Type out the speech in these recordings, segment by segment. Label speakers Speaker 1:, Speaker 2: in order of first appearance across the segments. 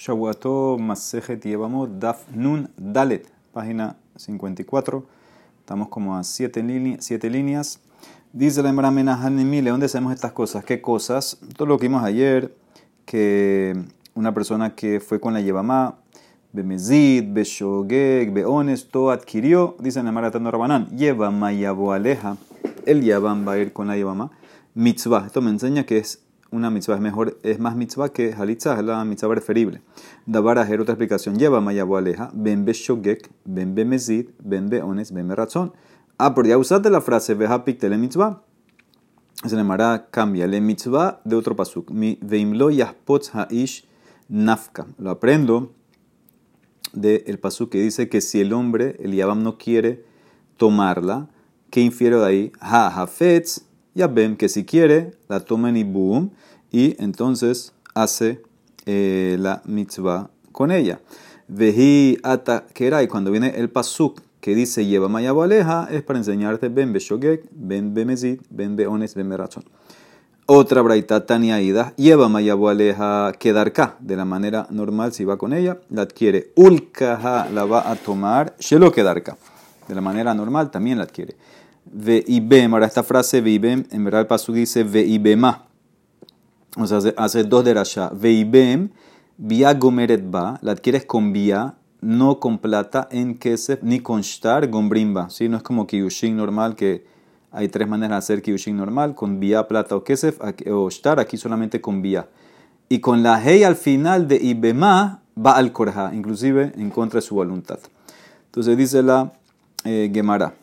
Speaker 1: Shabuato Masejet llevamos Daf Nun Dalet, página 54. Estamos como a 7 líneas. Dice la Emra ¿de dónde sabemos estas cosas? ¿Qué cosas? Todo lo que vimos ayer, que una persona que fue con la Yevamá, Bemezid, Beshogeg, Beones, todo adquirió, dice la Emra Tando Rabanán, Yevamá Yabo Aleja, el Yavam va a ir con la Yevamá. Mitzvah, esto me enseña que es una mitzvah es mejor, es más mitzvah que halitzah, es la mitzvah preferible. Dabar ajer, otra explicación. Lleva mayabo aleja, ben be shogek, ben be mezid, ben be ones, ben be razón. Ah, pero ya usaste la frase veja tele mitzvah. Se llamará cambia le mitzvah de otro pasuk. Mi veimlo yahpotz haish nafka. Lo aprendo del el pasuk que dice que si el hombre, el yabam, no quiere tomarla, ¿qué infiero de ahí? Ha hafetz ya ven que si quiere, la toma en boom y entonces hace eh, la mitzvah con ella. Veji ata y cuando viene el pasuk que dice lleva mayabo aleja, es para enseñarte ben beshogek, ben bemezid, ben beones, ben. Otra braita tania ida, lleva mayabo aleja quedarca, de la manera normal si va con ella, la adquiere. Ulkaha la va a tomar, shelo quedarca, de la manera normal también la adquiere. Veibem, ahora esta frase veibem, en verdad el paso dice veibema. O sea, hace, dos de rasha. Veibem, via gomeret ba, la adquieres con vía, no con plata, en kesef, ni con shtar, gombrimba. ¿sí? No es como kiyushin normal, que hay tres maneras de hacer kiyushin normal, con vía, plata o kesef, o shtar, aquí solamente con vía. Y con la hey al final de ibema, va al korja, inclusive en contra de su voluntad. Entonces dice la eh, Gemara.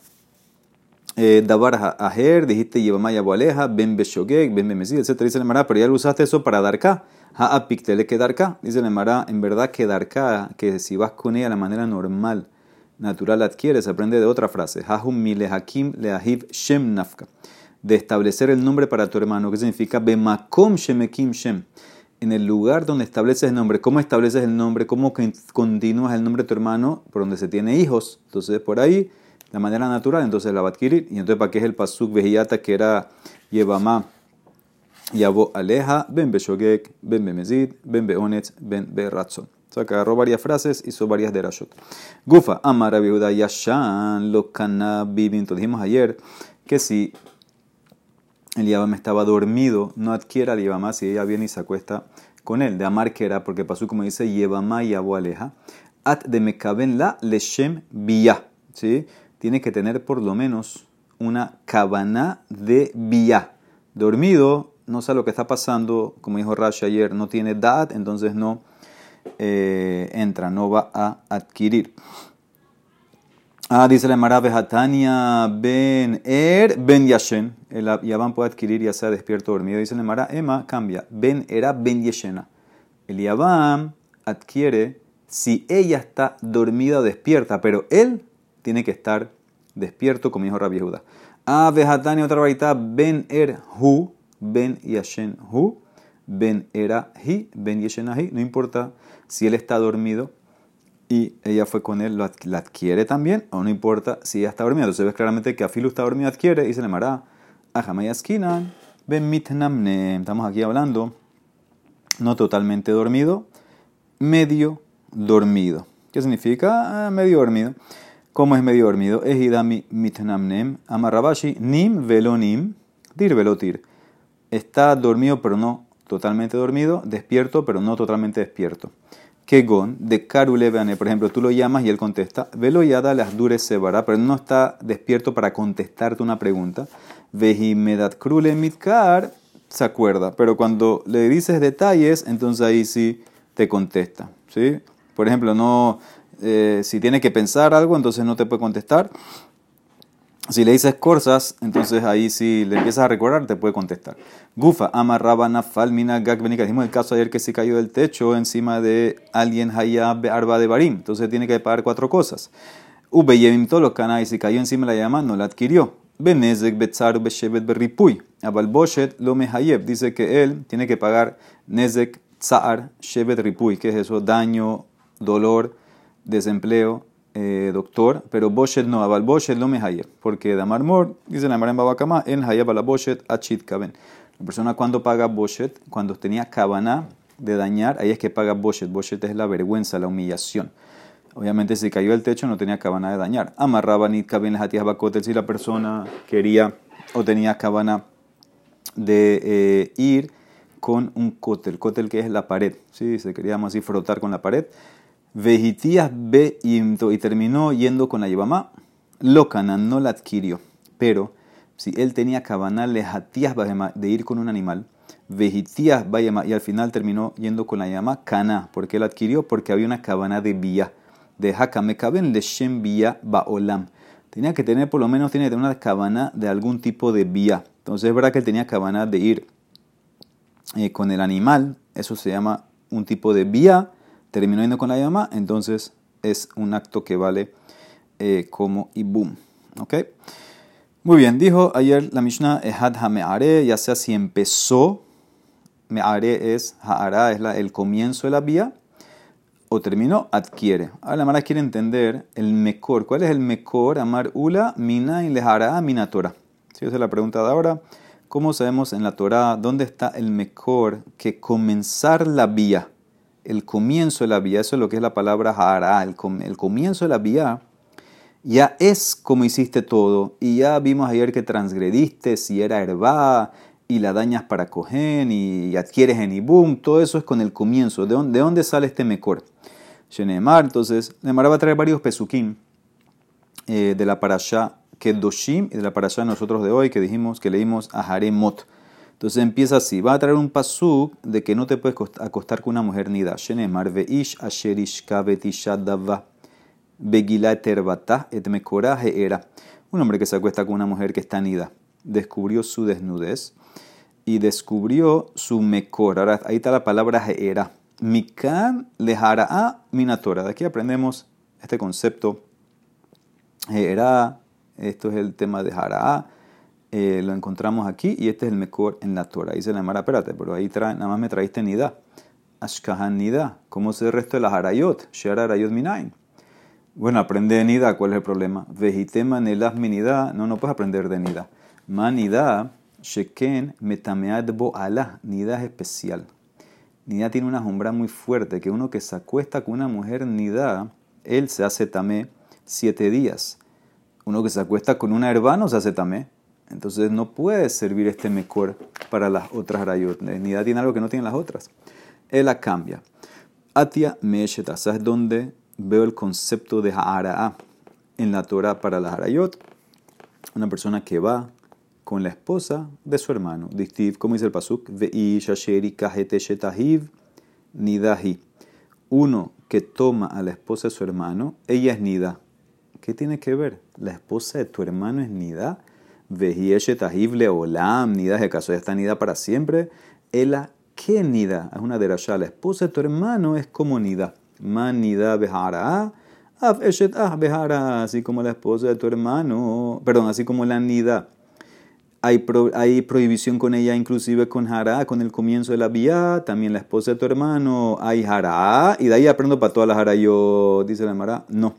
Speaker 1: Eh, dabar aher, dijiste Yevamaya Boaleja, Ben Beshogeg, Ben Bemesí, etc. Dice el Emara, pero ya lo usaste eso para dar Ha Ha'apiktele que darka. Dice el Emara, en verdad que darka, que si vas con ella de la manera normal, natural adquieres, aprende de otra frase. Hahum mile hakim leahiv shem nafka. De establecer el nombre para tu hermano, que significa Bemakom shemekim shem. En el lugar donde estableces el nombre, ¿cómo estableces el nombre? ¿Cómo continúas el nombre de tu hermano? Por donde se tiene hijos. Entonces, por ahí de manera natural, entonces la va a adquirir. Y entonces, ¿para qué es el pasuk vejiyata que era Yevamá? Yabo aleja, ben beshogek, ben bemezid, ben beonetz, ben beratzon. O sea, que agarró varias frases, hizo varias de Rashot. Gufa, amara viuda yashan, lo canabibin. Entonces dijimos ayer que si el Yabam estaba dormido, no adquiera el Yabamá si ella viene y se acuesta con él. De amar que era, porque pasó como dice Yevamá Yabo aleja, at de mekaben la leshem biya. ¿Sí? Tiene que tener por lo menos una cabana de vía. Dormido, no sabe lo que está pasando, como dijo Rashi ayer, no tiene edad, entonces no eh, entra, no va a adquirir. Ah, dice la Mara Hatania Ben Er Ben Yashen. El Yaván puede adquirir ya sea despierto o dormido. Dice la Mara Emma, cambia. Ben era Ben Yeshena. El Yaván adquiere si ella está dormida o despierta, pero él tiene que estar despierto, como dijo Rabbi Yehuda. Ah, vejatani, otra varita, ben er hu, ben yashen hu, ben era hi, ben yashen hi. No importa si él está dormido y ella fue con él, la adquiere también, o no importa si ella está dormida. Entonces ves claramente que Afilu está dormido, adquiere y se le mará. Ajamayaskinan, ben mitnamne. Estamos aquí hablando, no totalmente dormido, medio dormido. ¿Qué significa? Ah, medio dormido. ¿Cómo es medio dormido? Ejidami mitnamnem, amarrabashi, nim velonim, dir velotir. Está dormido pero no totalmente dormido, despierto pero no totalmente despierto. Kegon, de karuleveane, por ejemplo, tú lo llamas y él contesta, velo yada las dures sevara, pero no está despierto para contestarte una pregunta. Vejimedat krule mitkar, se acuerda, pero cuando le dices detalles, entonces ahí sí te contesta. ¿sí? Por ejemplo, no eh, si tiene que pensar algo, entonces no te puede contestar. Si le dices cosas, entonces ahí si le empiezas a recordar, te puede contestar. Gufa, amarraba nafal mina gag Dijimos el caso ayer que se cayó del techo encima de alguien hayab arba de barim. Entonces tiene que pagar cuatro cosas. Ube yevim y si cayó encima de la llama, no la adquirió. Benezek betzar beshevet berripuy. Abalboshet lo mehayeb. Dice que él tiene que pagar nezek tsar shevet ripuy. ¿Qué es eso? Daño, dolor desempleo, eh, doctor, pero Boshet no, Abal Boshet no me hayer, porque Damar Mor, dice la en Babakama, en Hayab la Boshet Achit Kaben. La persona cuando paga Boshet, cuando tenía cabana, de dañar, ahí es que paga Boshet. Boshet es la vergüenza, la humillación. Obviamente, si cayó el techo, no tenía cabana de dañar. Amarraba ni cabin las bacotel si la persona quería o tenía cabana de eh, ir con un cótel. Cótel que es la pared. ¿sí? Se queríamos así frotar con la pared. Vejitías be y terminó yendo con la yebamá. Locana no la adquirió. Pero si él tenía cabana de ir con un animal, vejitías y al final terminó yendo con la llama cana. ¿Por qué la adquirió? Porque había una cabana de vía de Hakamekaben Leshem Vía Baolam. Tenía que tener, por lo menos, tiene que tener una cabana de algún tipo de vía. Entonces es verdad que él tenía cabana de ir eh, con el animal, eso se llama un tipo de vía, terminó yendo con la llama, entonces es un acto que vale eh, como ibum. ¿Ok? Muy bien, dijo ayer la Mishnah Ehad Hameare, ya sea si empezó, Meare es, Haara es la, el comienzo de la vía, o terminó, adquiere. Ahora la Mara quiere entender el mejor. ¿Cuál es el mejor? Amar ula, mina y lejará mina Torah. Si esa es la pregunta de ahora. ¿Cómo sabemos en la Torah dónde está el mejor que comenzar la vía? El comienzo de la vía, eso es lo que es la palabra hará. El, comienzo de la vía ya es como hiciste todo. Y ya vimos ayer que transgrediste, si era herba, y la dañas para coger y adquieres en Ibum. Todo eso es con el comienzo. ¿De dónde, de sale este mejor? Shenemar, entonces, Nemar va a traer varios pesukim eh, de la parasha Kedoshim y de la parasha nosotros de hoy que dijimos que leímos a Haremot. Entonces empieza así, va a traer un pasuk de que no te puedes acostar con una mujer nida. Shenemar veish asherish begila terbata et era. Un hombre que se acuesta con una mujer que está nida, descubrió su desnudez y descubrió su. Ahora ahí está la palabra era. Mikan lehara'a minatora. De aquí aprendemos este concepto. Era, esto es el tema de hara'a. Eh, lo encontramos aquí y este es el mejor en la Torah. Dice la Mara, espérate, pero ahí trae, nada más me traíste nida. Ashkahan nida. ¿Cómo se el resto de las harayot? Shara harayot minain. Bueno, aprende de nida, ¿cuál es el problema? Vejitema nelas minida. No, no puedes aprender de nida. Manida, sheken metamead bo ala. Nida es especial. Nida tiene una sombra muy fuerte, que uno que se acuesta con una mujer nida, él se hace tamé siete días. Uno que se acuesta con una hermana se hace tamé. Entonces no puede servir este mejor para las otras rayot. Nida tiene algo que no tienen las otras. Él la cambia. Atia mesheta. ¿Sabes dónde veo el concepto de ha'ara'a en la Torah para las harayot? Una persona que va con la esposa de su hermano. Dictiv, como dice el pasuk, nidahi. Uno que toma a la esposa de su hermano, ella es nida. ¿Qué tiene que ver? La esposa de tu hermano es nida. Vehieshetahiv leolam, nida, de caso ya está nida para siempre. Ela, ¿qué nida? Es una derashá. La esposa de tu hermano es como nida. Man nida behara. Af eshet ah behara. Así como la esposa de tu hermano. Perdón, así como la nida hay, hay, prohibición con ella, inclusive con Hará, con el comienzo de la vía, también la esposa de tu hermano, hay Hará, y de ahí aprendo para todas las Hará. Yo, dice la Mara, no.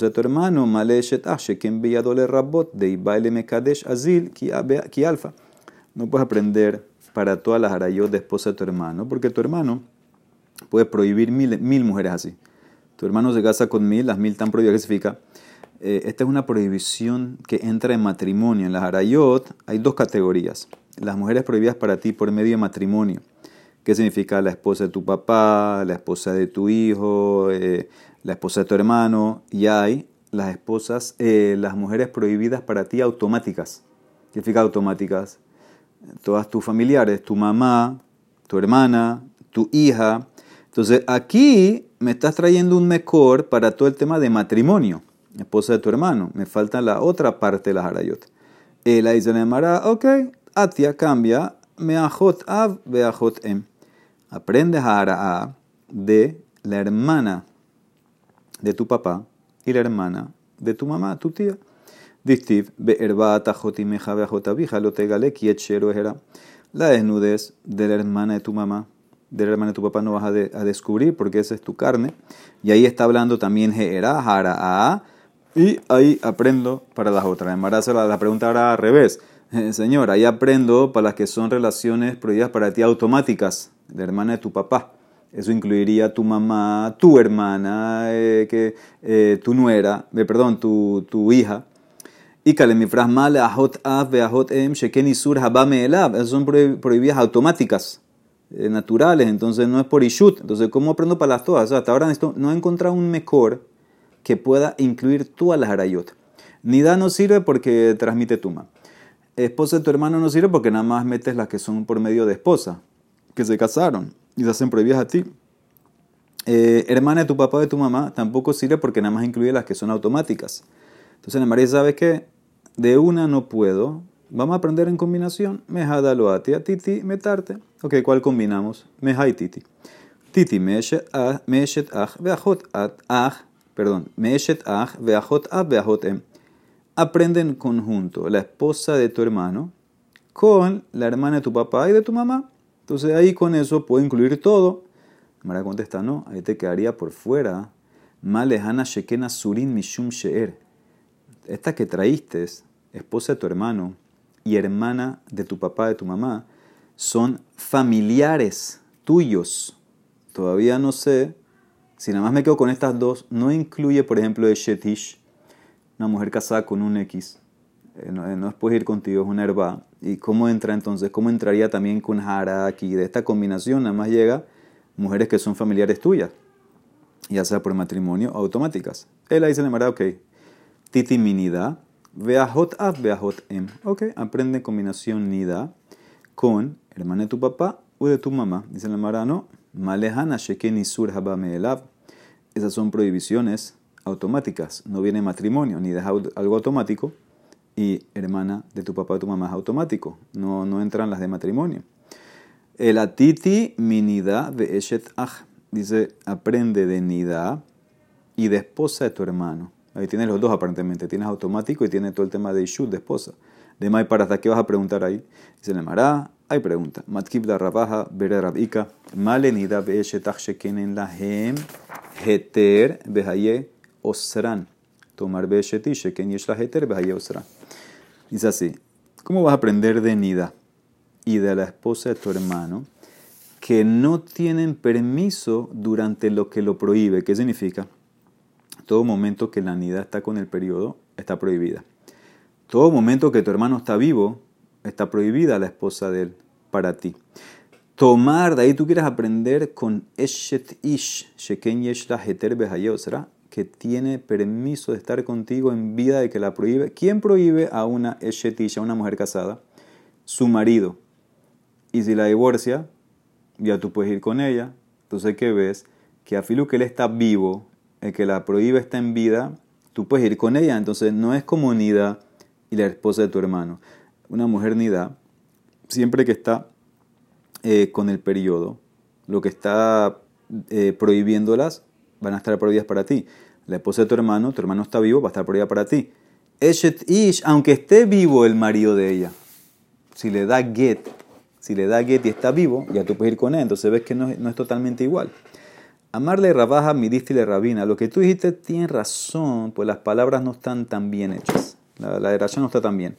Speaker 1: De tu hermano, Male Shetashe, quien veía dole rabot, de Ibaile Mekadesh Azil, ki alfa. No puedes aprender para todas las harayot de esposa de tu hermano, porque tu hermano puede prohibir mil, mil mujeres así. Tu hermano se casa con mil, las mil están prohibidas, ¿qué significa? Eh, esta es una prohibición que entra en matrimonio. En las Harayot hay dos categorías. Las mujeres prohibidas para ti por medio de matrimonio. ¿Qué significa la esposa de tu papá, la esposa de tu hijo, eh, la esposa de tu hermano? Y hay las esposas, eh, las mujeres prohibidas para ti automáticas. ¿Qué significa automáticas? Todas tus familiares, tu mamá, tu hermana, tu hija. Entonces aquí me estás trayendo un mejor para todo el tema de matrimonio esposa de tu hermano. Me falta la otra parte de la harayot. El dice la ok, atia cambia, meajot av, beajot em. Aprende a de la hermana de tu papá y la hermana de tu mamá, tu tía. Distiv, be'erba tajotimeja beajotavija, lo tegale kietchero era. La desnudez de la hermana de tu mamá de la hermana de tu papá no vas a, descubrir porque esa es tu carne. Y ahí está hablando también Geera, Jara, y ahí aprendo para las otras. En la, la pregunta ahora al revés. Eh, señor, ahí aprendo para las que son relaciones prohibidas para ti automáticas, de hermana de tu papá. Eso incluiría tu mamá, tu hermana, eh, que, eh, tu nuera, perdón, tu, hija. Y kalemifras mal ajot av beajot em sheken isur habame elab. Esas son prohibidas automáticas, naturales, entonces no es por ishut. Entonces, ¿cómo aprendo para las todas? hasta ahora no he encontrado un mejor que pueda incluir todas las harayot. Nida no sirve porque transmite tuma esposa de tu hermano no sirve porque nada más metes las que son por medio de esposa, que se casaron y se hacen prohibidas a ti. Eh, hermana de tu papá o de tu mamá tampoco sirve porque nada más incluye las que son automáticas. Entonces la María sabe que de una no puedo. Vamos a aprender en combinación. Mejada lo a titi, metarte. Ok, ¿cuál combinamos? Meja y titi. Titi, meshet ach, veajot ach, perdón, meshet ach, veajot ach, veajot em aprende en conjunto la esposa de tu hermano con la hermana de tu papá y de tu mamá. Entonces ahí con eso puedo incluir todo. Mara contesta, no, ahí te quedaría por fuera. Malejana Shekena Surin Mishum Sheer. Esta que traíste, esposa de tu hermano y hermana de tu papá, de tu mamá, son familiares tuyos. Todavía no sé, si nada más me quedo con estas dos, no incluye, por ejemplo, el Shetish, una mujer casada con un X, no, eh, no, es puede ir contigo, es una herba. ¿Y cómo entra entonces? ¿Cómo entraría también con Jara aquí? De esta combinación nada más llega mujeres que son familiares tuyas, ya sea por matrimonio automáticas. Él ahí le llamará, ok, titi minida, veajot ab, veajot em. Ok, aprende combinación nida con hermana de tu papá o de tu mamá. Dice la Mara, no, malejana sheken isur haba Esas son prohibiciones automáticas. No viene matrimonio, ni deja algo automático. Y hermana de tu papá o tu mamá es automático. No, no entran las de matrimonio. El atiti minida de eshet aj. Dice, aprende de nida y de esposa de tu hermano. Ahí tienes los dos aparentemente. Tienes automático y tiene todo el tema de ishut, de esposa. De mai para qué vas a preguntar ahí. Dice, Mará, hay pregunta. Matkib la rabaja, bere rabika. Male nida be eshet aj shekenen lahem heter behaye osran. Tomar beshetiche, que yesh la heter osran. Dice así, ¿cómo vas a aprender de Nida y de la esposa de tu hermano que no tienen permiso durante lo que lo prohíbe? ¿Qué significa? Todo momento que la Nida está con el periodo está prohibida. Todo momento que tu hermano está vivo está prohibida la esposa de él para ti. Tomar, de ahí tú quieres aprender con Eshet Ish, Sheken Yesh la Heter que tiene permiso de estar contigo en vida de que la prohíbe. ¿Quién prohíbe a una eshetisha, a una mujer casada? Su marido. Y si la divorcia, ya tú puedes ir con ella. Entonces, ¿qué ves? Que a filo que él está vivo, el que la prohíbe está en vida, tú puedes ir con ella. Entonces, no es como Nida y la esposa de tu hermano. Una mujer Nida, siempre que está eh, con el periodo, lo que está eh, prohibiéndolas van a estar prohibidas para ti. La esposa de tu hermano, tu hermano está vivo, va a estar prohibida para ti. Eshet Ish, aunque esté vivo el marido de ella, si le da get, si le da get y está vivo, ya tú puedes ir con él. Entonces ves que no, es totalmente igual. Amarle rabaja, midiste le rabina. Lo que tú dijiste tiene razón, pues las palabras no están tan bien hechas. La, la no está tan bien.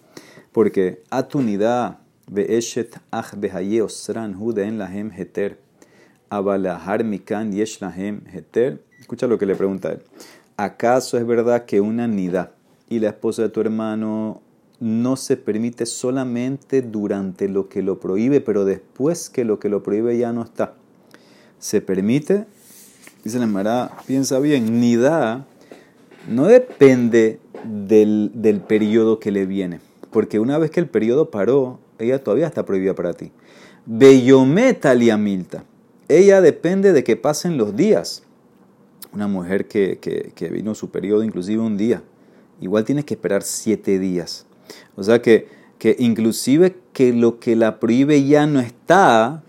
Speaker 1: Porque atunidad, eshet ach behaye osran en lahem heter. Abalahar mikan yesh lahem heter. Escucha lo que le pregunta él. ¿Acaso es verdad que una nida y la esposa de tu hermano no se permite solamente durante lo que lo prohíbe, pero después que lo que lo prohíbe ya no está? ¿Se permite? Dice la Mara, piensa bien, nida no depende del, del periodo que le viene, porque una vez que el periodo paró, ella todavía está prohibida para ti. Beyometa milta. Ella depende de que pasen los días una mujer que, que, vino su periodo inclusive un día, igual tienes que esperar siete días. O sea que, que inclusive que lo que la prohíbe ya no está,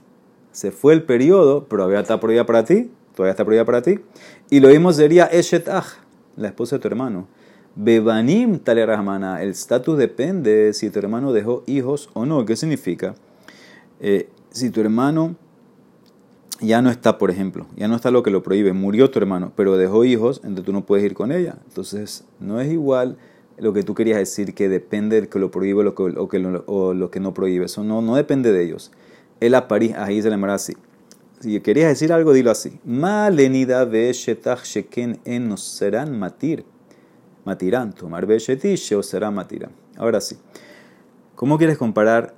Speaker 1: se fue el periodo, pero todavía está prohibida para ti, todavía está prohibida para ti. Y lo mismo sería Eshet la esposa de tu hermano. Bebanim talerahmana, el estatus depende si tu hermano dejó hijos o no. ¿Qué significa? Eh, si tu hermano ya no está, por ejemplo, ya no está lo que lo prohíbe, murió tu hermano, pero dejó hijos, entonces tú no puedes ir con ella. Entonces, no es igual lo que tú querías decir que depende del que lo prohíbe lo que, o lo, que no prohíbe. Eso no, depende de ellos. El aparí, ahí se le llama así. Si querías decir algo, dilo así. Malenida shetach sheken en no serán matir. Matirán. Tomar ve shetish o será matirán. Ahora sí. ¿Cómo quieres comparar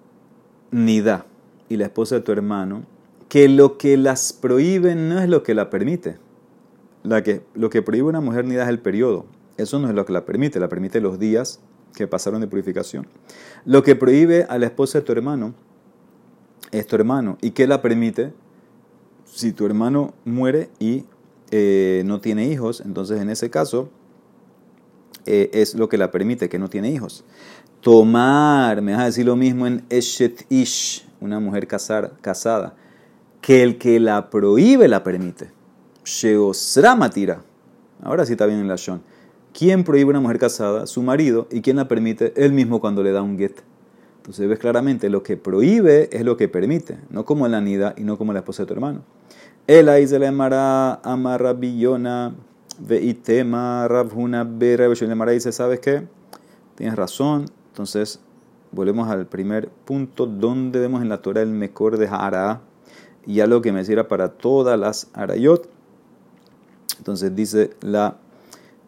Speaker 1: Nida y la esposa de tu hermano? Que lo que las prohíbe no es lo que la permite. Lo que prohíbe una mujer Nida es el periodo. Eso no es lo que la permite. La permite los días que pasaron de purificación. Lo que prohíbe a la esposa de tu hermano es tu hermano. ¿Y qué la permite? Si tu hermano muere y eh, no tiene hijos, entonces en ese caso eh, es lo que la permite, que no tiene hijos. Tomar, me vas a decir lo mismo en Eshet Ish, una mujer casada, que el que la prohíbe la permite. Matira. Ahora sí está bien en la Shon. ¿Quién prohíbe una mujer casada? Su marido. ¿Y quién la permite? Él mismo cuando le da un get. Entonces ves claramente, lo que prohíbe es lo que permite, no como la nida y no como la esposa de tu hermano. El le llamará amarra billona, veitema, rabjuna, bera, le dice, ¿sabes qué? Tienes razón. Entonces, volvemos al primer punto, donde vemos en la Torah el mejor de Hara, y algo que me sirva para todas las Arayot. Entonces dice la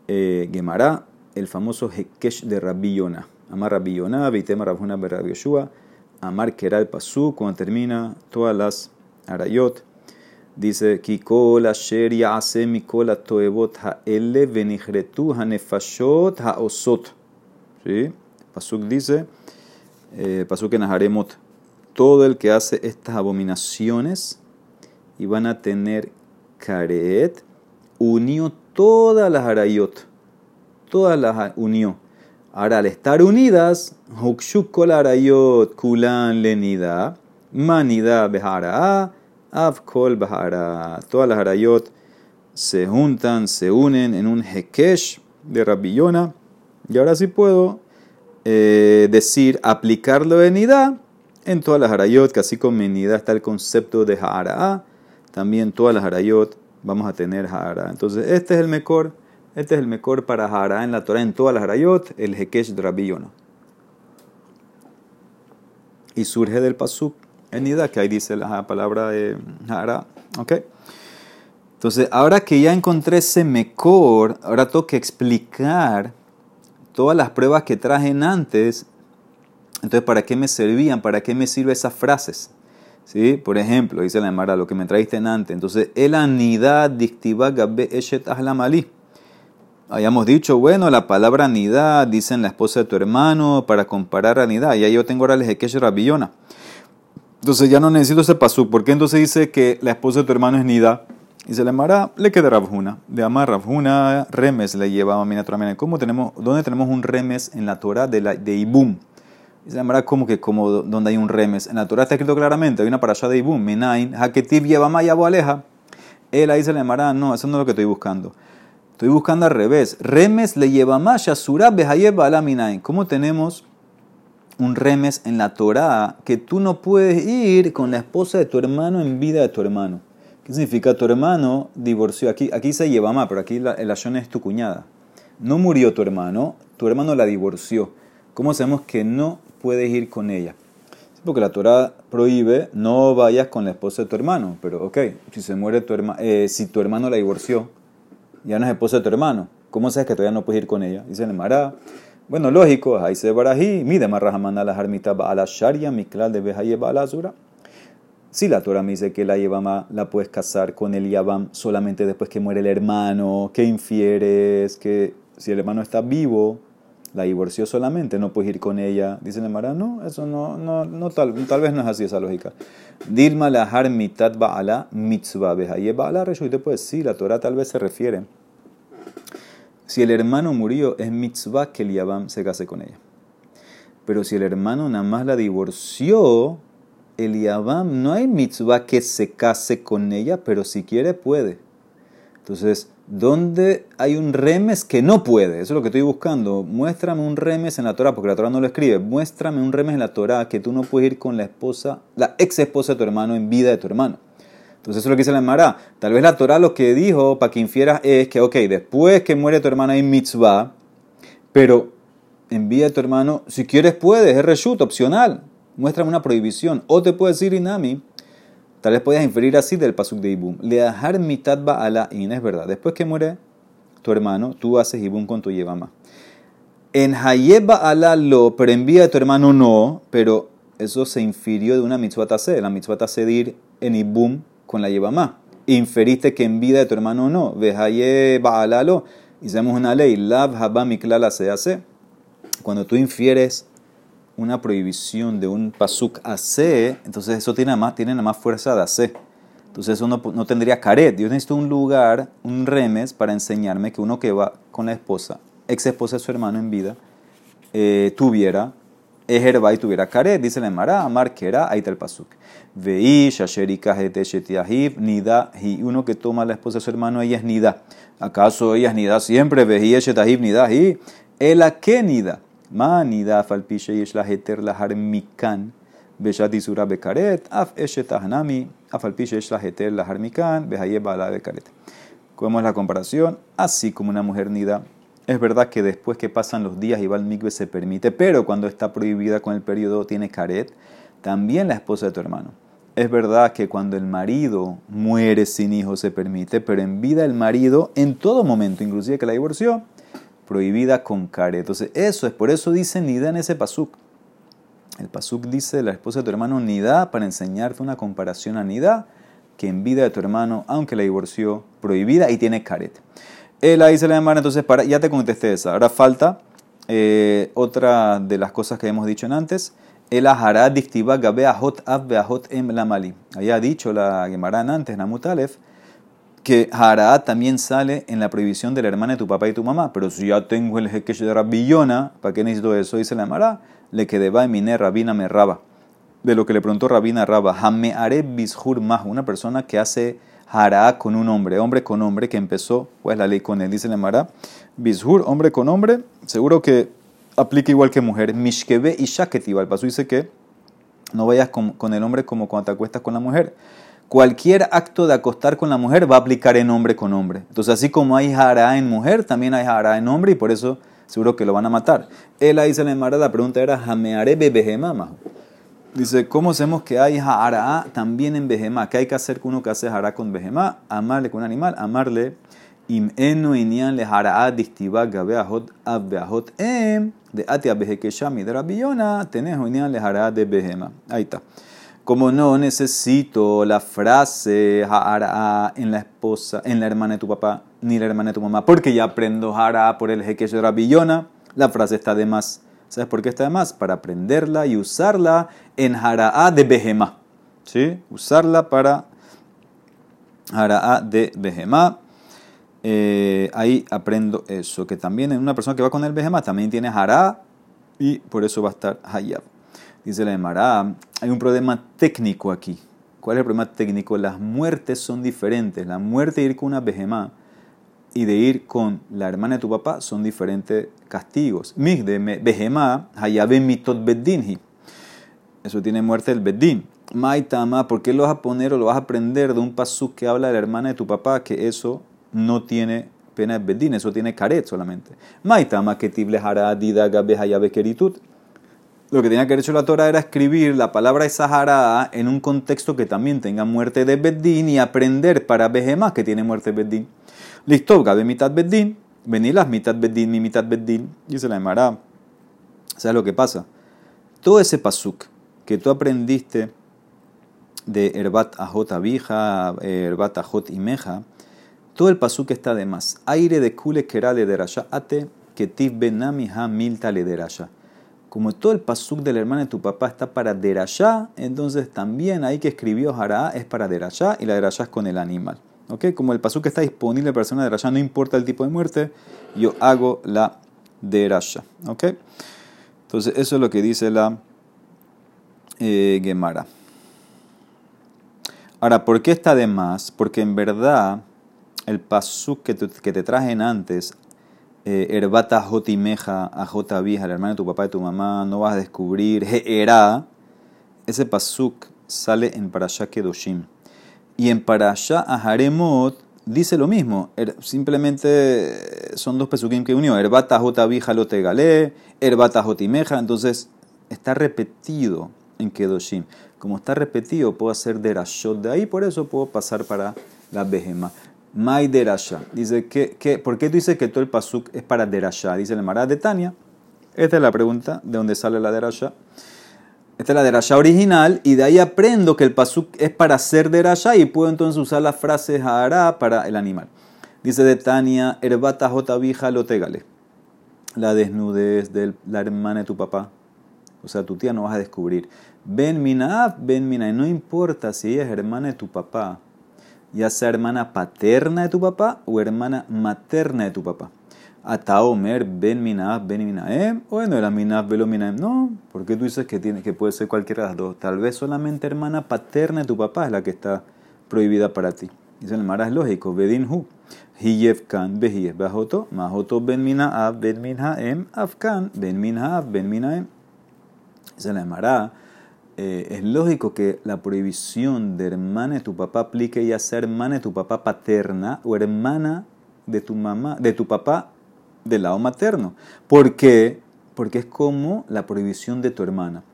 Speaker 1: eh, Gemara, el famoso Hekesh de Rabbi Yonah. Amar Rabbi Yonah, Vitema Rabhuna Rabbi Yoshua, Amar Keral Pasu, cuando termina todas las Arayot, dice, Kikol asher ya'ase toebot ha'ele venichretu ha'nefashot ha'osot. ¿Sí? Pasuk dice, eh, Pasuk en todo el que hace estas abominaciones y van a tener caret, unió todas las Arayot, todas las unió Ahora, al estar unidas, Hukshuk kol arayot kulan lenida, manida behara, avkol behara. Todas las arayot se juntan, se unen en un hekesh de Rabillona. Y ahora sí puedo eh, decir, aplicarlo nida en todas las arayot, que así como en está el concepto de hara, también todas las arayot vamos a tener hara. Entonces, este es el mejor este es el mejor para Jara en la Torah, en todas las Harayot, el Hekesh Rabbi Y surge del Pasuk en Nida, que ahí dice la palabra de Jara. ¿Ok? Entonces, ahora que ya encontré ese mejor, ahora tengo que explicar todas las pruebas que traje antes. Entonces, ¿para qué me servían? ¿Para qué me sirven esas frases? ¿Sí? Por ejemplo, dice la Emara, lo que me trajiste antes. Entonces, el anidad dictiva gabe eshet ahlamali hayamos dicho, bueno, la palabra nidad, dicen la esposa de tu hermano, para comparar a nidad. Ya yo tengo ahora el Hekesh Rabillona. Entonces ya no necesito ese pasú. ¿Por qué entonces dice que la esposa de tu hermano es nidad? Y se le amará, le queda Rabjuna. De amar Rabjuna, remes le llevaba a ¿Cómo tenemos, ¿Dónde tenemos un remes en la Torah de, la, de Ibum? Y se le amará como que como donde hay un remes. En la Torah está escrito claramente, hay una para allá de Ibum. Menain, Haketiv lleva Yabo Aleja. Él ahí se le amará, no, eso no es lo que estoy buscando. Estoy buscando al revés. Remes le lleva más Yasura Behayeb Alaminain. ¿Cómo tenemos un remes en la Torah que tú no puedes ir con la esposa de tu hermano en vida de tu hermano? ¿Qué significa tu hermano divorció? Aquí, aquí se lleva más, pero aquí la, el ayón es tu cuñada. No murió tu hermano, tu hermano la divorció. ¿Cómo sabemos que no puedes ir con ella? Porque la Torah prohíbe no vayas con la esposa de tu hermano. Pero ok, si se muere tu hermano, eh, si tu hermano la divorció, ya no es esposa de tu hermano. ¿Cómo sabes que todavía no puedes ir con ella? Dice el Mará. Bueno, lógico, ahí se barají, mide marrahamana la harmita a la sharia, miklal de a la azura. Si la Torah me dice que la Yevama la puedes casar con el Yabam solamente después que muere el hermano, ¿qué infieres? Que si el hermano está vivo, la divorció solamente, no puedes ir con ella. Dice el Mará, no, eso no, no, no tal, tal vez no es así esa lógica. Dilma la harmitat ba'ala mitzvah behaye ba'ala te pues sí, la Torah tal vez se refiere. Si el hermano murió, es mitzvah que el Yabam se case con ella. Pero si el hermano nada más la divorció, el Yabam no hay mitzvah que se case con ella, pero si quiere puede. Entonces, ¿dónde hay un remes que no puede? Eso es lo que estoy buscando. Muéstrame un remes en la Torah, porque la Torah no lo escribe. Muéstrame un remes en la Torah que tú no puedes ir con la esposa, la ex esposa de tu hermano en vida de tu hermano. Entonces eso es lo que dice la Emara. Tal vez la Torah lo que dijo para que infieras es que, ok, después que muere tu hermano hay mitzvah, pero envía a tu hermano, si quieres puedes, es reshut, opcional, muéstrame una prohibición. O te puede decir Inami, tal vez puedas inferir así del pasuk de Ibum. Le dejar mitad a la in, es verdad. Después que muere tu hermano, tú haces Ibum con tu yevama. En Hayeba ala lo, pero envía a tu hermano no, pero eso se infirió de una mitzvah tase. La mitzvah tase de ir en Ibum con la yevama. Inferiste que en vida de tu hermano no. Hayeba ala lo. Hicimos una ley, lav haba miklala se hace. Cuando tú infieres una prohibición de un pasuk AC, entonces eso tiene más, tiene más fuerza de AC. Entonces eso no, no, tendría caret. Yo necesito un lugar, un remes, para enseñarme que uno que va con la esposa, ex esposa de su hermano en vida, eh, tuviera ejerba y tuviera caret. Dice la Emara, amar que era, ahí está el pasuk. Veí, shasherika, nida, y uno que toma la esposa de su hermano, ella es nida. ¿Acaso ella es nida siempre? Veí, shetahib, nida, y el que nida. Ma nida falpishe yesh la heter lahar mikan. Beshat isura bekaret, af eshet ahnami, afalpishe yesh la heter lahar mikan, behaye bala bekaret. ¿Cómo es la comparación? Así como una mujer nida. Es verdad que después que pasan los días y va al mikve se permite, pero cuando está prohibida con el periodo tiene caret, también la esposa de tu hermano. Es verdad que cuando el marido muere sin hijos se permite, pero en vida el marido, en todo momento, inclusive que la divorció, prohibida con care. Entonces, eso es, por eso dice nida en ese pasuk. El pasuk dice la esposa de tu hermano nida para enseñarte una comparación a nida que en vida de tu hermano, aunque la divorció, prohibida y tiene caret. Él ahí se le llama, entonces para, ya te contesté esa. Ahora falta eh, otra de las cosas que hemos dicho en antes. El ahará dictiva gabe ahot av em lamali. Había dicho la Gemara antes, Namutalef, que Hará también sale en la prohibición de la hermana de tu papá y tu mamá. Pero si ya tengo el jeque de Rabillona, ¿para qué necesito eso? Dice la Mara, le que va en mine Rabina me raba. De lo que le preguntó Rabina Raba, Hame are bishur más, una persona que hace Hará con un hombre, hombre con hombre, que empezó pues la ley con él. Dice la Mara, bishur, hombre con hombre, seguro que aplica igual que mujer. Mishkebe y shaketiva. El paso dice que no vayas con, con el hombre como cuando te acuestas con la mujer cualquier acto de acostar con la mujer va a aplicar en hombre con hombre. Entonces, así como hay jara en mujer, también hay jara en hombre y por eso seguro que lo van a matar. Él ahí se le mara, la pregunta era, jameare bebejema. Dice, ¿cómo hacemos que hay jara también en bejema? ¿Qué hay que hacer con uno que hace jara con bejema? Amarle con un animal, amarle im enu inian le jara distiva gabeahot abbeahot em de atia behekeshami de rabillona tenejo inian le jara de bejema. Ahí está. Como no necesito la frase hara en la esposa, en la hermana de tu papá, ni la hermana de tu mamá, porque ya aprendo hara por el jeque de rabillona, la frase está de más. ¿Sabes por qué está de más? Para aprenderla y usarla en hara de behemá. ¿Sí? Usarla para hara de behemá. Eh, ahí aprendo eso, que también en una persona que va con el behemá también tiene hara y por eso va a estar hayab. Dice la Emara, hay un problema técnico aquí. ¿Cuál es el problema técnico? Las muertes son diferentes. La muerte de ir con una bejemá y de ir con la hermana de tu papá son diferentes castigos. De bejemá, hayabe mitot beddinhi. Eso tiene muerte el beddin. Maitama, ¿por qué lo vas a poner o lo vas a aprender de un pasuk que habla de la hermana de tu papá? Que eso no tiene pena de beddin, eso tiene caret solamente. Maitama, que tible hará didaga behayabe keritut. Lo que tenía que haber hecho la Torah era escribir la palabra Sahara en un contexto que también tenga muerte de Beddin y aprender para Behemá que tiene muerte de Beddin. Listo, Gabe mitad Beddin, venilas mitad Beddin, mi mitad Beddin. Dice la Emara. ¿Sabes lo que pasa? Todo ese pasuk que tú aprendiste de Herbat Ajot Abija, Herbat Ajot Imeja, todo el pasuk está de más. Aire de Kule Kera de Ate, Ketiv Benami Ha Milta le Derasha como todo el pasuk de la hermana de tu papá está para derashá, entonces también ahí que escribió Hará es para derashá y la derashá es con el animal. ¿Ok? Como el pasuk está disponible para persona derashá, no importa el tipo de muerte, yo hago la derashá. ¿Ok? Entonces eso es lo que dice la eh, Gemara. Ahora, ¿por qué está de más? Porque en verdad el pasuk que te, que te antes Herbata Jotimeja, a Jota Vieja, el hermano de tu papá y tu mamá, no vas a descubrir Era. Ese pasuk sale en Parashá Kedoshim. Y en Parashá Aharemot dice lo mismo. Er, simplemente son dos pesukim que unió. Herbata jotavija lo tegale, herbata jotimeja. Entonces está repetido en Kedoshim. Como está repetido, puedo hacer derashot de ahí, por eso puedo pasar para la behema. Mai derasha. Dice, que, que, ¿por qué tú dices que todo el pasuk es para derasha? Dice el Mará de Tania. Esta es la pregunta, ¿de dónde sale la derasha? Esta es la derasha original y de ahí aprendo que el pasuk es para hacer derasha y puedo entonces usar la frase hará para el animal. Dice de Tania, herbata jotavija lo tegale. La desnudez de la hermana de tu papá. O sea, tu tía no vas a descubrir. Ben Minaab, Ben Minaab. No importa si ella es hermana de tu papá, ya sea hermana paterna de tu papá o hermana materna de tu papá. Ataomer Ben Minaab, Ben Minaem. Bueno, era Minaab, Velo Minaem. No, porque tú dices que, tiene, que puede ser cualquiera de las dos. Tal vez solamente hermana paterna de tu papá es la que está prohibida para ti. Dice el Mara es lógico. Bedin hu. Hiyev kan behiyev bajoto. Majoto ben minaab ben minhaem. Afkan ben minhaab ben minaem. Dice el Mara eh, es lógico que la prohibición de hermana de tu papá aplique ya sea hermana de tu papá paterna o hermana de tu mamá, de tu papá del lado materno. ¿Por qué? Porque es como la prohibición de tu hermana.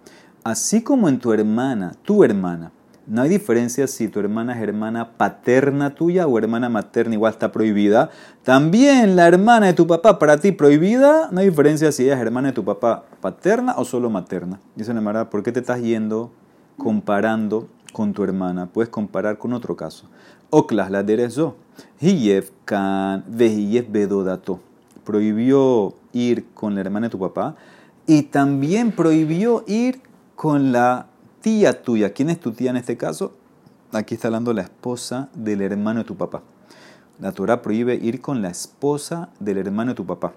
Speaker 1: Así como en tu hermana, tu hermana, no hay diferencia si tu hermana es hermana paterna tuya o hermana materna, igual está prohibida. También la hermana de tu papá, para ti prohibida, no hay diferencia si ella es hermana de tu papá paterna o solo materna. Dice Nemara, ¿por qué te estás yendo comparando con tu hermana? Puedes comparar con otro caso. Oklas la derezo. Hiyev kan vehiyev bedodato. Prohibió ir con la hermana de tu papá y también prohibió ir con la tía tuya. ¿Quién es tu tía en este caso? Aquí está hablando la esposa del hermano de tu papá. La Torah prohíbe ir con la esposa del hermano de tu papá.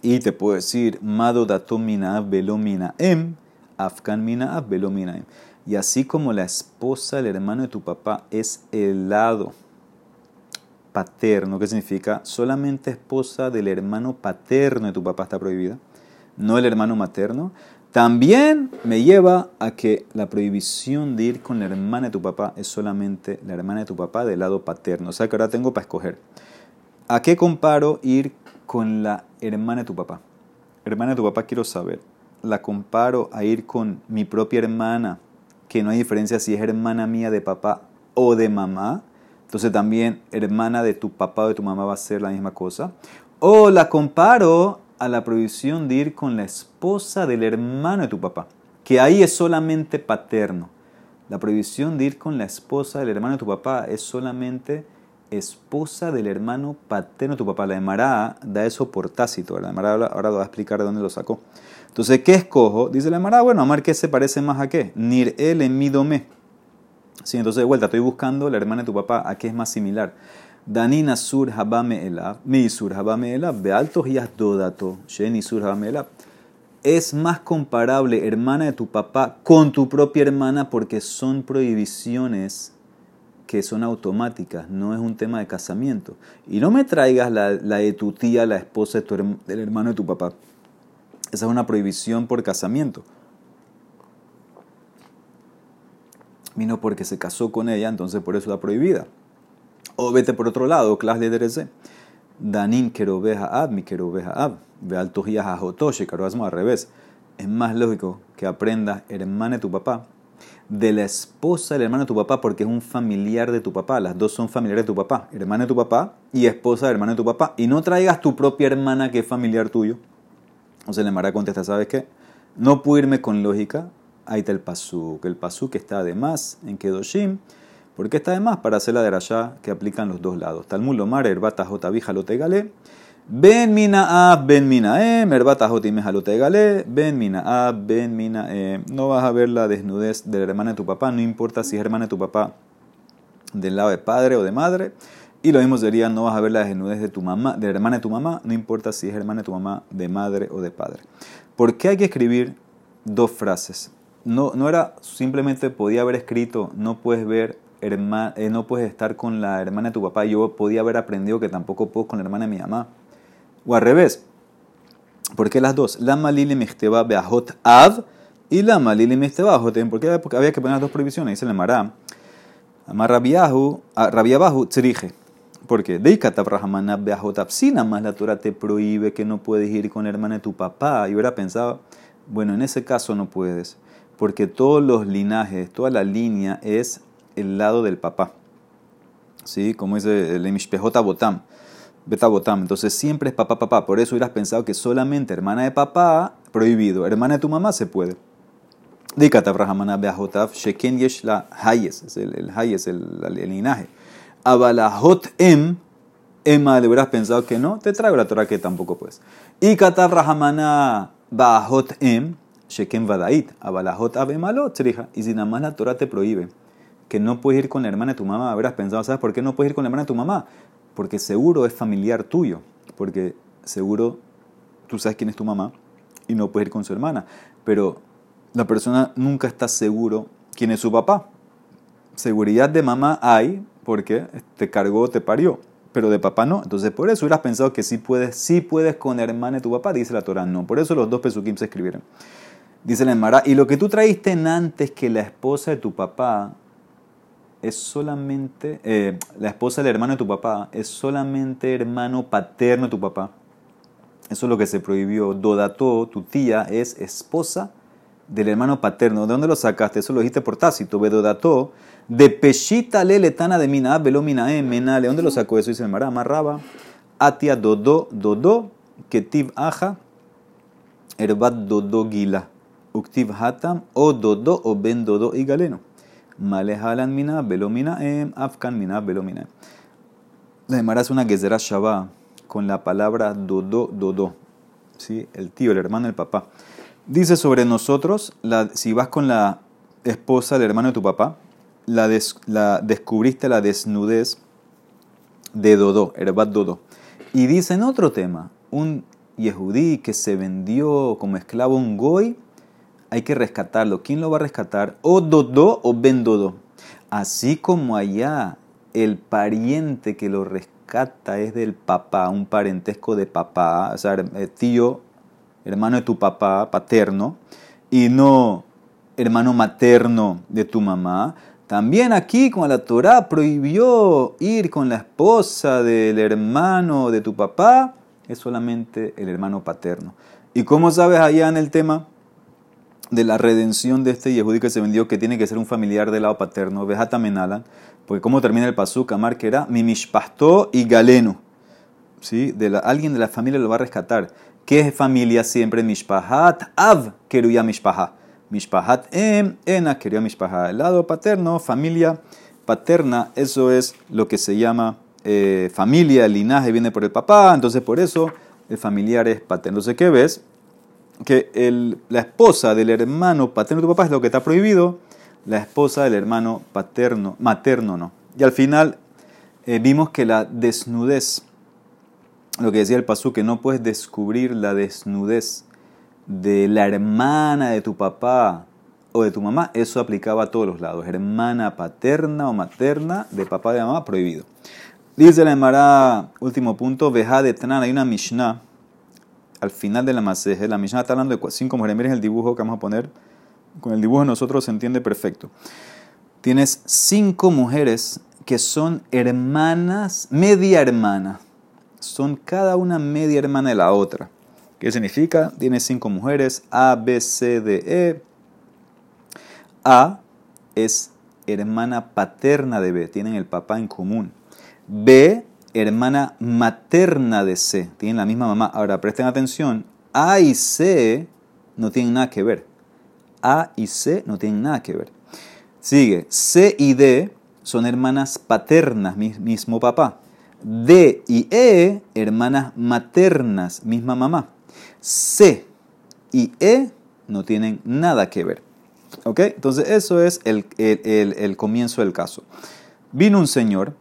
Speaker 1: Y te puedo decir, Mado datomina velomina em, afkan mina em. Y así como la esposa del hermano de tu papá es el lado paterno, ¿qué significa? Solamente esposa del hermano paterno de tu papá está prohibida, no el hermano materno. También me lleva a que la prohibición de ir con la hermana de tu papá es solamente la hermana de tu papá del lado paterno. O sea que ahora tengo para escoger. ¿A qué comparo ir con la hermana de tu papá? Hermana de tu papá quiero saber. ¿La comparo a ir con mi propia hermana? Que no hay diferencia si es hermana mía de papá o de mamá. Entonces también hermana de tu papá o de tu mamá va a ser la misma cosa. O la comparo a la prohibición de ir con la esposa del hermano de tu papá, que ahí es solamente paterno. La prohibición de ir con la esposa del hermano de tu papá es solamente esposa del hermano paterno de tu papá. La Emara da eso por tácito. La Emara ahora va a explicar de dónde lo sacó. Entonces, ¿qué escojo? Dice la Emara, bueno, amar, ¿qué se parece más a qué? Nir el en mi domé. Sí, entonces de vuelta, estoy buscando la hermana de tu papá, ¿a qué es más similar? Danina sur habame elab, mi sur habame elab, bealto dodato, sheni sur habame elab. Es más comparable hermana de tu papá con tu propia hermana porque son prohibiciones que son automáticas, no es un tema de casamiento. Y no me traigas la, de tu tía, la esposa del hermano de tu papá. Esa es una prohibición por casamiento. Vino porque se casó con ella, entonces por eso está prohibida. O vete por otro lado, clase de Dereze. Danin kerobeja ab, mi kerobeja ab. Ve al a jotoshe, al revés. Es más lógico que aprendas hermana de tu papá de la esposa del hermano de tu papá porque es un familiar de tu papá. Las dos son familiares de tu papá. Hermana de tu papá y esposa del hermano de tu papá. Y no traigas tu propia hermana que es familiar tuyo. O sea, le Mara contesta, ¿sabes qué? No puedo irme con lógica. Ahí está el pasuk. El pasuk está además en Kedoshim. ¿Por qué está de más? Para hacer la de allá que aplican los dos lados. Talmud lomar, herbata jotavija lo tegale. Ben mina ab, ben mina em, herbata jotimeja lo tegale. Ben mina ab, ben mina em. No vas a ver la desnudez de la hermana de tu papá, no importa si es hermana de tu papá del lado de padre o de madre. Y lo mismo sería, no vas a ver la desnudez de tu mamá, de la hermana de tu mamá, no importa si es hermana de tu mamá de madre o de padre. ¿Por qué hay que escribir dos frases? No, no era simplemente podía haber escrito, no puedes ver eh, no puedes estar con la hermana de tu papá. Yo podía haber aprendido que tampoco puedo con la hermana de mi mamá. O al revés. ¿Por qué las dos? La malili michteba beahot av y la malili michteba ¿Por qué? Porque había que poner las dos prohibiciones. Dice el Mará. Amar rabiabahu tzrije. por qué? De Rahamana si nada más la Torah te prohíbe que no puedes ir con la hermana de tu papá. Y hubiera pensado, bueno, en ese caso no puedes, porque todos los linajes, toda la línea es el lado del papá. ¿Sí? Como dice el Emishpejota Botam. Beta Botam. Entonces siempre es papá, papá. Por eso hubieras pensado que solamente hermana de papá, prohibido. Hermana de tu mamá se puede. Dikatav Rahamana Beahotav, Sheken Yesh la Hayes, es el, el Hayes, el, el, linaje. Abalahot Em, Emma, le hubieras pensado que no, te traigo la Torah que tampoco puedes. Y Rahamana Bahot Em, Sheken Vadait, Abalahot Abemalot, Y si nada más la Torah te prohíbe que no puedes ir con la hermana de tu mamá, habrás pensado, ¿sabes por qué no puedes ir con la hermana de tu mamá? Porque seguro es familiar tuyo, porque seguro tú sabes quién es tu mamá y no puedes ir con su hermana. Pero la persona nunca está seguro quién es su papá. Seguridad de mamá hay porque te cargó, te parió, pero de papá no. Entonces por eso hubieras pensado que sí puedes, sí puedes con la hermana de tu papá, dice la Torah. No, por eso los dos pesukim se escribieron. Dice la Emara, y lo que tú traíste antes que la esposa de tu papá es solamente, eh, la esposa del hermano de tu papá es solamente hermano paterno de tu papá. Eso es lo que se prohibió. Dodato, tu tía, es esposa del hermano paterno. ¿De dónde lo sacaste? Eso lo dijiste por tácito. Vedodato, de peshita le letana de mina, mina mena. ¿De dónde lo sacó eso? Dice el mará, amarraba. Atia dodo, dodo, ketiv aja, erbat dodo gila. Uktiv hatam, o dodo, o ben dodo y galeno. Malehalan mina, velo mina em, afkan mina, velo mina. La es una gezerá shabá con la palabra dodo, dodo. ¿Sí? El tío, el hermano, el papá. Dice sobre nosotros, la, si vas con la esposa del hermano de tu papá, la, la descubriste la desnudez de Dodó, Herbat Dodó. Y dice en otro tema, un Yehudí que se vendió como esclavo un goy, hay que rescatarlo. ¿Quién lo va a rescatar? O Dodó o Ben Dodó. Así como allá el pariente que lo rescata es del papá, un parentesco de papá, o sea, eh, tío hermano de tu papá paterno, y no hermano materno de tu mamá, también aquí, como la Torah prohibió ir con la esposa del hermano de tu papá, es solamente el hermano paterno. ¿Y cómo sabes allá en el tema de la redención de este Yehudi que se vendió que tiene que ser un familiar del lado paterno? Vejata menalan, porque cómo termina el pasuk, Amar que era y galeno. ¿Sí? De alguien de la familia lo va a rescatar. ¿Qué es familia siempre? Mishpahat Av Keruya Mishpaha. Mishpahat Em Ena Keruya Mishpaha. El lado paterno, familia paterna, eso es lo que se llama eh, familia, el linaje viene por el papá, entonces por eso el familiar es paterno. Entonces, ¿qué ves? Que la esposa del hermano paterno de tu papá es lo que está prohibido, la esposa del hermano paterno, materno no. Y al final eh, vimos que la desnudez lo que decía el Pasú, que no puedes descubrir la desnudez de la hermana de tu papá o de tu mamá, eso aplicaba a todos los lados. Hermana paterna o materna de papá de mamá, prohibido. Dice la Emara, último punto, Veja de Tran, hay una Mishnah al final de la Maseje. La Mishnah está hablando de cinco mujeres. Miren el dibujo que vamos a poner. Con el dibujo nosotros se entiende perfecto. Tienes cinco mujeres que son hermanas, media hermana son cada una media hermana de la otra. ¿Qué significa? Tiene cinco mujeres, A, B, C, D, E. A es hermana paterna de B, tienen el papá en común. B, hermana materna de C, tienen la misma mamá. Ahora presten atención, A y C no tienen nada que ver. A y C no tienen nada que ver. Sigue, C y D son hermanas paternas, mismo papá. D y E, hermanas maternas, misma mamá. C y E no tienen nada que ver. ¿Ok? Entonces eso es el, comienzo del caso. Vino un señor,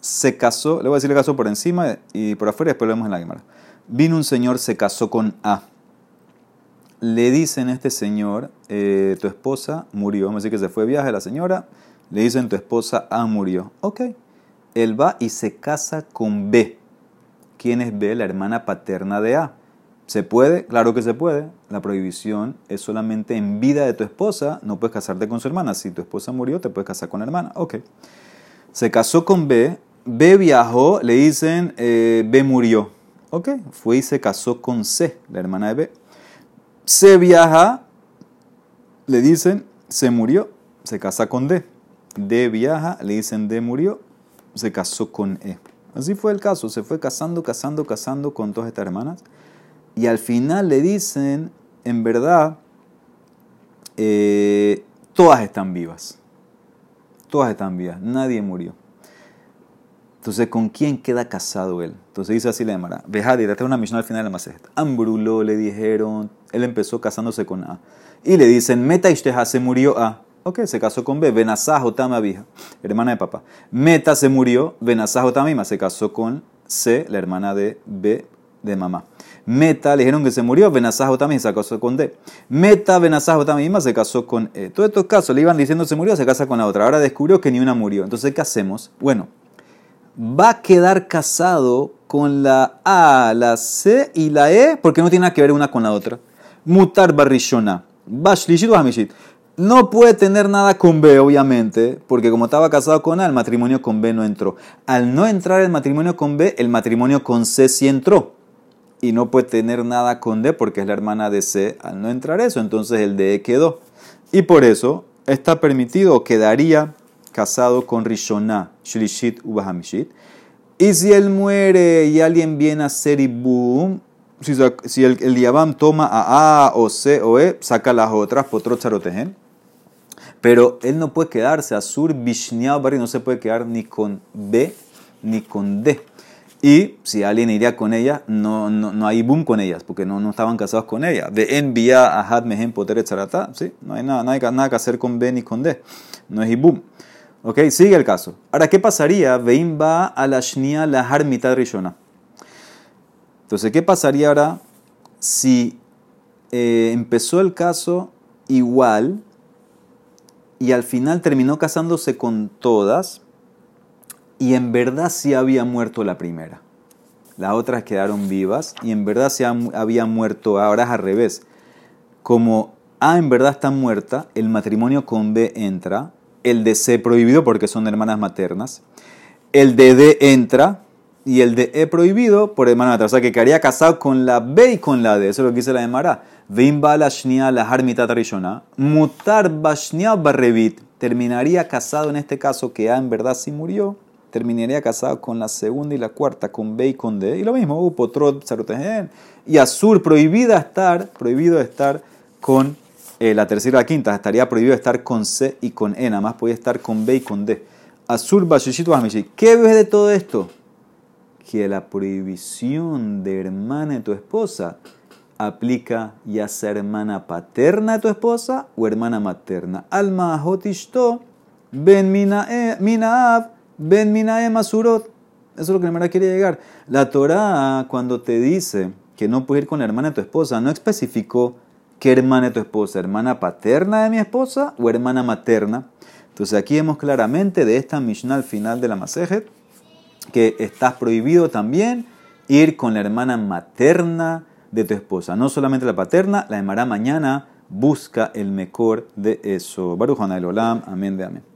Speaker 1: se casó, le voy a decir el caso por encima y por afuera, después lo vemos en la cámara. Vino un señor, se casó con A. Le dicen a este señor, eh, tu esposa murió. Vamos a decir que se fue de viaje la señora. Le dicen, tu esposa A murió. Ok él va y se casa con B. ¿Quién es B? La hermana paterna de A. ¿Se puede? Claro que se puede. La prohibición es solamente en vida de tu esposa. No puedes casarte con su hermana. Si tu esposa murió, te puedes casar con la hermana. Ok. Se casó con B B viajó, le dicen eh, B murió. Ok, fue y se casó con C, la hermana de B. C viaja, le dicen se murió, se casa con D. D viaja, le dicen D murió, se casó con E. Así fue el caso, se fue casando, casando, casando con todas estas hermanas. Y al final le dicen, en verdad, eh, todas están vivas. Todas están vivas, nadie murió. Entonces, ¿con quién queda casado él? Entonces dice así la Emara. Vejadi, esta una misión al final de la maceta. Ambrulo le dijeron, él empezó casándose con A. Y le dicen, Meta Ishteja se murió A. Ok, se casó con B. Benazah Tama vieja, hermana de papá. Meta se murió, Benazah Tamima se casó con C, la hermana de B de mamá. Meta, le dijeron que se murió, Benazah Tamima se casó con D. Meta, Benazah Tamima se casó con E. Todos estos casos le iban diciendo se murió, se casa con la otra. Ahora descubrió que ni una murió. Entonces, ¿qué hacemos? Bueno, va a quedar casado con la A, la C y la E porque no tiene nada que ver una con la otra. Mutar barrishona. Bashlishit hamishit. No puede tener nada con B, obviamente, porque como estaba casado con A, el matrimonio con B no entró. Al no entrar el matrimonio con B, el matrimonio con C sí entró. Y no puede tener nada con D porque es la hermana de C. Al no entrar eso, entonces el D quedó. Y por eso está permitido, quedaría casado con Rishoná, Shlishit Ubahamishit. Y si él muere y alguien viene a ser boom, si, si el, el toma a A o C o E, saca las otras, potro charotehen. Pero él no puede quedarse, Azur Bishniao Barri no se puede quedar ni con B ni con D. Y si alguien iría con ella, no, no, no hay boom con ellas, porque no, no estaban casados con ella. De envía a Had Mehen Poter ¿sí? No hay nada, nada, que hacer con B ni con D. No es boom. Ok, sigue el caso. Ahora, ¿qué pasaría? Veim va a la shnia la mitad rishona. Entonces, ¿qué pasaría ahora si eh, empezó el caso igual y al final terminó casándose con todas y en verdad sí había muerto la primera? Las otras quedaron vivas y en verdad sí había muerto, ahora es al revés. Como A en verdad está muerta, el matrimonio con B entra el de C prohibido porque son hermanas maternas, el de D entra y el de E prohibido por hermana materna. O sea que quedaría casado con la B y con la D. Eso es lo que dice la Emara. Mutar barrevit. Terminaría casado en este caso que A en verdad sí murió. Terminaría casado con la segunda y la cuarta, con B y con D. Y lo mismo, upotrot, y azur, prohibida estar, prohibido estar con eh, la tercera y la quinta, estaría prohibido estar con C y con E, nada más podía estar con B y con D. Azul, Bashishit, ¿Qué ves de todo esto? Que la prohibición de hermana de tu esposa aplica ya sea hermana paterna de tu esposa o hermana materna. Alma hotishto ben minaab ben minae masurot. Eso es lo que la quiere llegar. La Torah, cuando te dice que no puedes ir con la hermana de tu esposa, no especificó ¿Qué hermana de tu esposa? ¿Hermana paterna de mi esposa o hermana materna? Entonces aquí vemos claramente de esta Mishnah al final de la Masejet que estás prohibido también ir con la hermana materna de tu esposa. No solamente la paterna, la llamará mañana, busca el mejor de eso. Baruch el Olam, amén de amén.